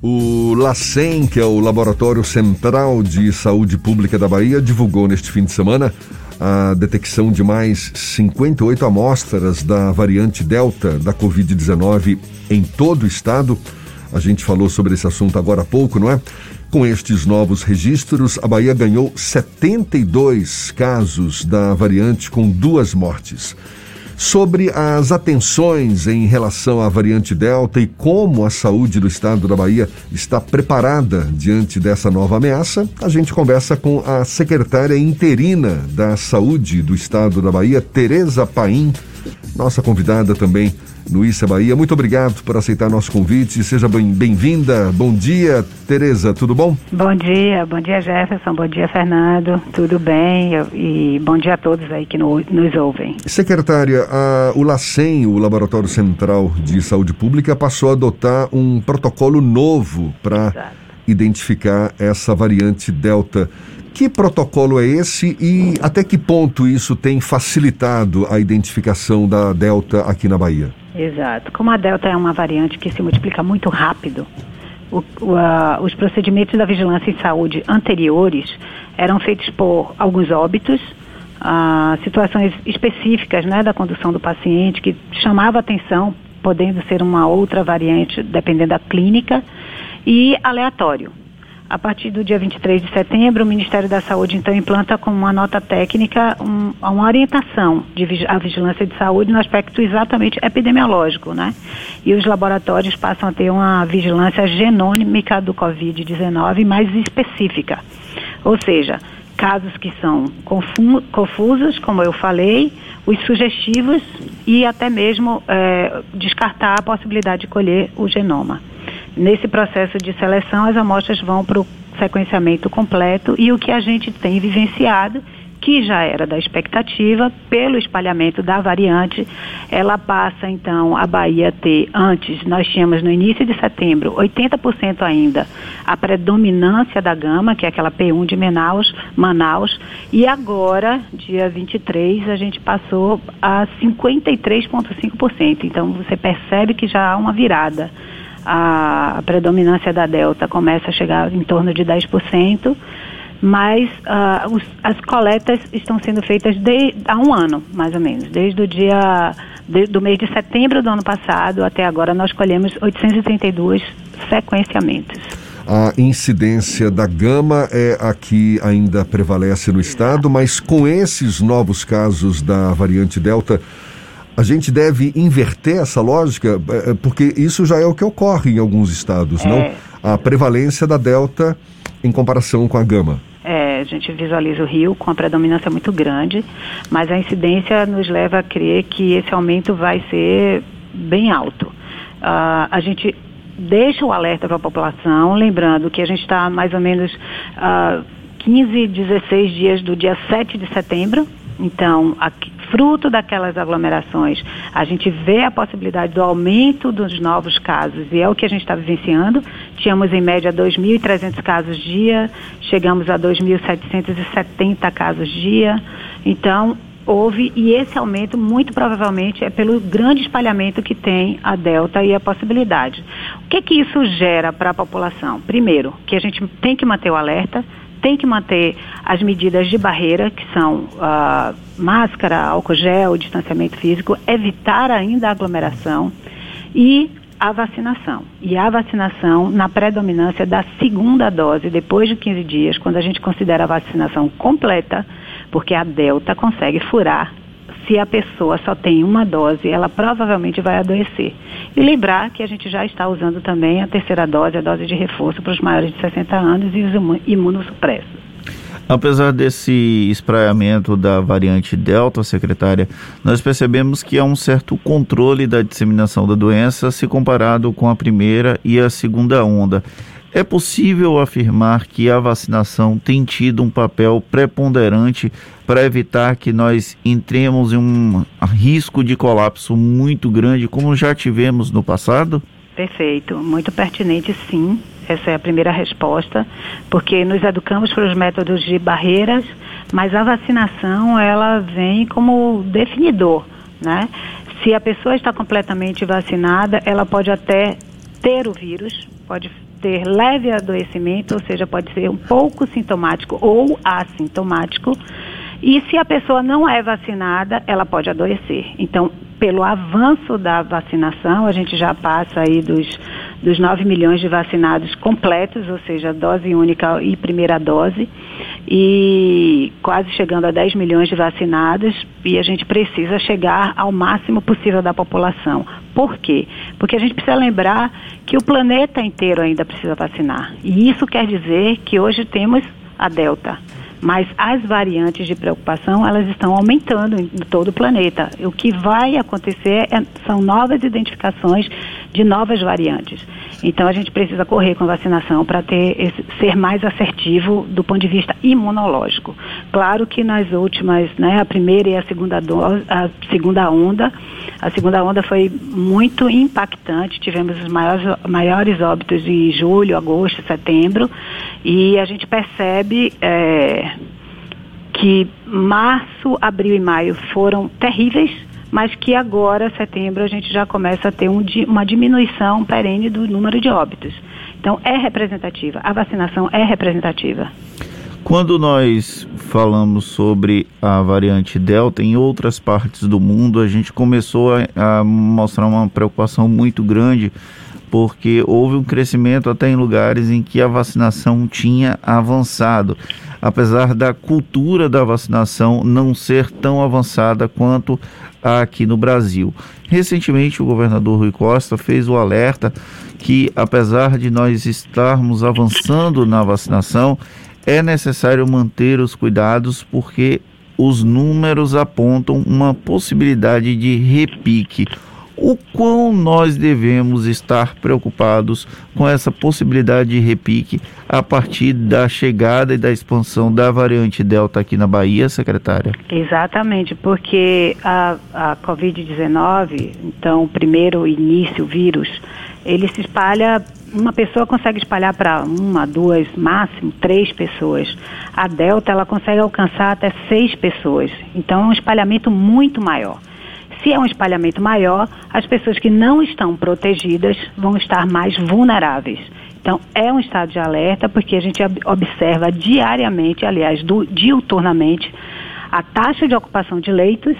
O LACEN, que é o Laboratório Central de Saúde Pública da Bahia, divulgou neste fim de semana a detecção de mais 58 amostras da variante Delta da Covid-19 em todo o estado. A gente falou sobre esse assunto agora há pouco, não é? Com estes novos registros, a Bahia ganhou 72 casos da variante com duas mortes sobre as atenções em relação à variante Delta e como a saúde do estado da Bahia está preparada diante dessa nova ameaça, a gente conversa com a secretária interina da Saúde do estado da Bahia, Tereza Paim, nossa convidada também Issa Bahia. Muito obrigado por aceitar nosso convite. Seja bem-vinda. Bom dia, Tereza, tudo bom? Bom dia, bom dia, Jefferson. Bom dia, Fernando. Tudo bem? E bom dia a todos aí que no, nos ouvem. Secretária, a, o LACEN, o Laboratório Central de Saúde Pública, passou a adotar um protocolo novo para identificar essa variante Delta. Que protocolo é esse e até que ponto isso tem facilitado a identificação da Delta aqui na Bahia? Exato. Como a Delta é uma variante que se multiplica muito rápido, o, o, a, os procedimentos da vigilância em saúde anteriores eram feitos por alguns óbitos, a, situações específicas né, da condução do paciente que chamava atenção, podendo ser uma outra variante, dependendo da clínica, e aleatório. A partir do dia 23 de setembro, o Ministério da Saúde então implanta com uma nota técnica um, uma orientação de a vigilância de saúde no aspecto exatamente epidemiológico, né? E os laboratórios passam a ter uma vigilância genômica do COVID-19 mais específica. Ou seja, casos que são confusos, como eu falei, os sugestivos e até mesmo é, descartar a possibilidade de colher o genoma. Nesse processo de seleção, as amostras vão para o sequenciamento completo e o que a gente tem vivenciado, que já era da expectativa, pelo espalhamento da variante, ela passa então a Bahia ter, antes nós tínhamos no início de setembro, 80% ainda a predominância da gama, que é aquela P1 de Manaus, Manaus, e agora, dia 23, a gente passou a 53,5%. Então você percebe que já há uma virada a predominância da Delta começa a chegar em torno de 10%, mas uh, os, as coletas estão sendo feitas de, há um ano, mais ou menos. Desde o dia de, do mês de setembro do ano passado até agora, nós colhemos 832 sequenciamentos. A incidência da gama é a que ainda prevalece no estado, mas com esses novos casos da variante Delta, a gente deve inverter essa lógica, é, é, porque isso já é o que ocorre em alguns estados, é. não? A prevalência da delta em comparação com a gama. É, a gente visualiza o Rio com a predominância muito grande, mas a incidência nos leva a crer que esse aumento vai ser bem alto. Uh, a gente deixa o alerta para a população, lembrando que a gente está mais ou menos uh, 15, 16 dias do dia 7 de setembro, então, aqui, fruto daquelas aglomerações, a gente vê a possibilidade do aumento dos novos casos e é o que a gente está vivenciando. Tínhamos em média 2.300 casos dia, chegamos a 2.770 casos dia. Então, houve e esse aumento muito provavelmente é pelo grande espalhamento que tem a delta e a possibilidade. O que que isso gera para a população? Primeiro, que a gente tem que manter o alerta, tem que manter as medidas de barreira, que são uh, máscara, álcool gel, distanciamento físico, evitar ainda a aglomeração e a vacinação. E a vacinação na predominância da segunda dose, depois de 15 dias, quando a gente considera a vacinação completa, porque a Delta consegue furar se a pessoa só tem uma dose, ela provavelmente vai adoecer. E lembrar que a gente já está usando também a terceira dose, a dose de reforço para os maiores de 60 anos e os imunossupressos. Apesar desse espraiamento da variante Delta, secretária, nós percebemos que há um certo controle da disseminação da doença se comparado com a primeira e a segunda onda. É possível afirmar que a vacinação tem tido um papel preponderante para evitar que nós entremos em um risco de colapso muito grande, como já tivemos no passado? Perfeito, muito pertinente, sim. Essa é a primeira resposta, porque nos educamos para os métodos de barreiras, mas a vacinação ela vem como definidor, né? Se a pessoa está completamente vacinada, ela pode até ter o vírus, pode ter leve adoecimento, ou seja, pode ser um pouco sintomático ou assintomático. E se a pessoa não é vacinada, ela pode adoecer. Então, pelo avanço da vacinação, a gente já passa aí dos, dos 9 milhões de vacinados completos, ou seja, dose única e primeira dose, e quase chegando a 10 milhões de vacinados, e a gente precisa chegar ao máximo possível da população. Por quê? Porque a gente precisa lembrar que o planeta inteiro ainda precisa vacinar. E isso quer dizer que hoje temos a Delta mas as variantes de preocupação elas estão aumentando em todo o planeta. O que vai acontecer é, são novas identificações de novas variantes. Então a gente precisa correr com a vacinação para ter ser mais assertivo do ponto de vista imunológico. Claro que nas últimas, né, a primeira e a segunda dose, a segunda onda, a segunda onda foi muito impactante. Tivemos os maiores, maiores óbitos em julho, agosto, setembro, e a gente percebe é, que março, abril e maio foram terríveis mas que agora, setembro, a gente já começa a ter um, uma diminuição perene do número de óbitos. Então, é representativa, a vacinação é representativa. Quando nós falamos sobre a variante Delta em outras partes do mundo, a gente começou a, a mostrar uma preocupação muito grande porque houve um crescimento até em lugares em que a vacinação tinha avançado apesar da cultura da vacinação não ser tão avançada quanto aqui no Brasil. Recentemente, o governador Rui Costa fez o alerta que, apesar de nós estarmos avançando na vacinação, é necessário manter os cuidados porque os números apontam uma possibilidade de repique o quão nós devemos estar preocupados com essa possibilidade de repique a partir da chegada e da expansão da variante Delta aqui na Bahia, secretária? Exatamente, porque a, a Covid-19, então, o primeiro início, vírus, ele se espalha uma pessoa consegue espalhar para uma, duas, máximo três pessoas. A Delta ela consegue alcançar até seis pessoas. Então é um espalhamento muito maior. Se é um espalhamento maior, as pessoas que não estão protegidas vão estar mais vulneráveis. Então, é um estado de alerta, porque a gente observa diariamente, aliás, do, diuturnamente, a taxa de ocupação de leitos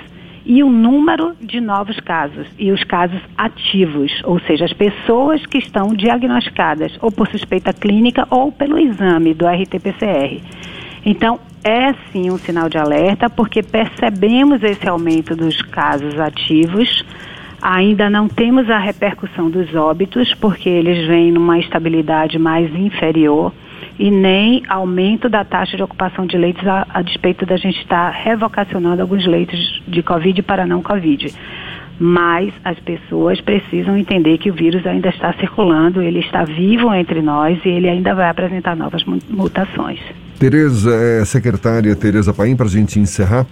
e o número de novos casos e os casos ativos, ou seja, as pessoas que estão diagnosticadas ou por suspeita clínica ou pelo exame do RT-PCR. Então, é sim um sinal de alerta, porque percebemos esse aumento dos casos ativos. Ainda não temos a repercussão dos óbitos, porque eles vêm numa estabilidade mais inferior, e nem aumento da taxa de ocupação de leitos, a, a despeito da gente estar revocacionando alguns leitos de Covid para não Covid. Mas as pessoas precisam entender que o vírus ainda está circulando, ele está vivo entre nós e ele ainda vai apresentar novas mutações. Tereza, é, secretária Tereza Paim, para a gente encerrar,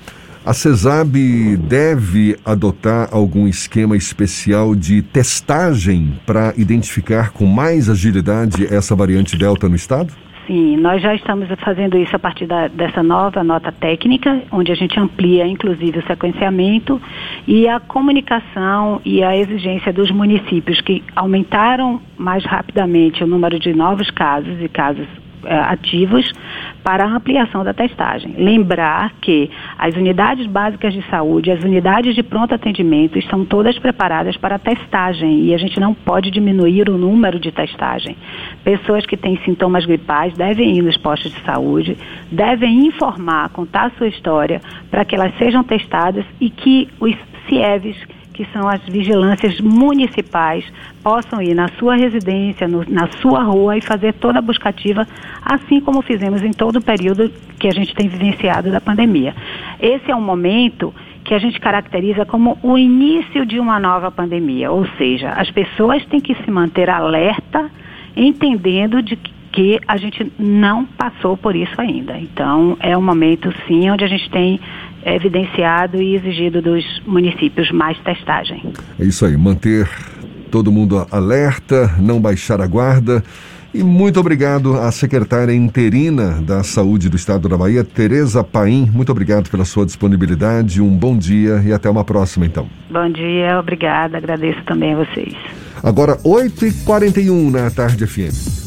a CESAB deve adotar algum esquema especial de testagem para identificar com mais agilidade essa variante Delta no estado? Sim, nós já estamos fazendo isso a partir da, dessa nova nota técnica, onde a gente amplia inclusive o sequenciamento e a comunicação e a exigência dos municípios que aumentaram mais rapidamente o número de novos casos e casos ativos para a ampliação da testagem. Lembrar que as unidades básicas de saúde, as unidades de pronto atendimento estão todas preparadas para a testagem e a gente não pode diminuir o número de testagem. Pessoas que têm sintomas gripais devem ir nos postos de saúde, devem informar, contar a sua história para que elas sejam testadas e que os CIEVs que são as vigilâncias municipais, possam ir na sua residência, no, na sua rua e fazer toda a buscativa, assim como fizemos em todo o período que a gente tem vivenciado da pandemia. Esse é um momento que a gente caracteriza como o início de uma nova pandemia, ou seja, as pessoas têm que se manter alerta, entendendo de que a gente não passou por isso ainda. Então, é um momento, sim, onde a gente tem evidenciado e exigido dos municípios mais testagem. É isso aí, manter todo mundo alerta, não baixar a guarda. E muito obrigado à secretária interina da Saúde do Estado da Bahia, Tereza Paim. Muito obrigado pela sua disponibilidade. Um bom dia e até uma próxima, então. Bom dia, obrigada. Agradeço também a vocês. Agora, 8h41 na tarde FM.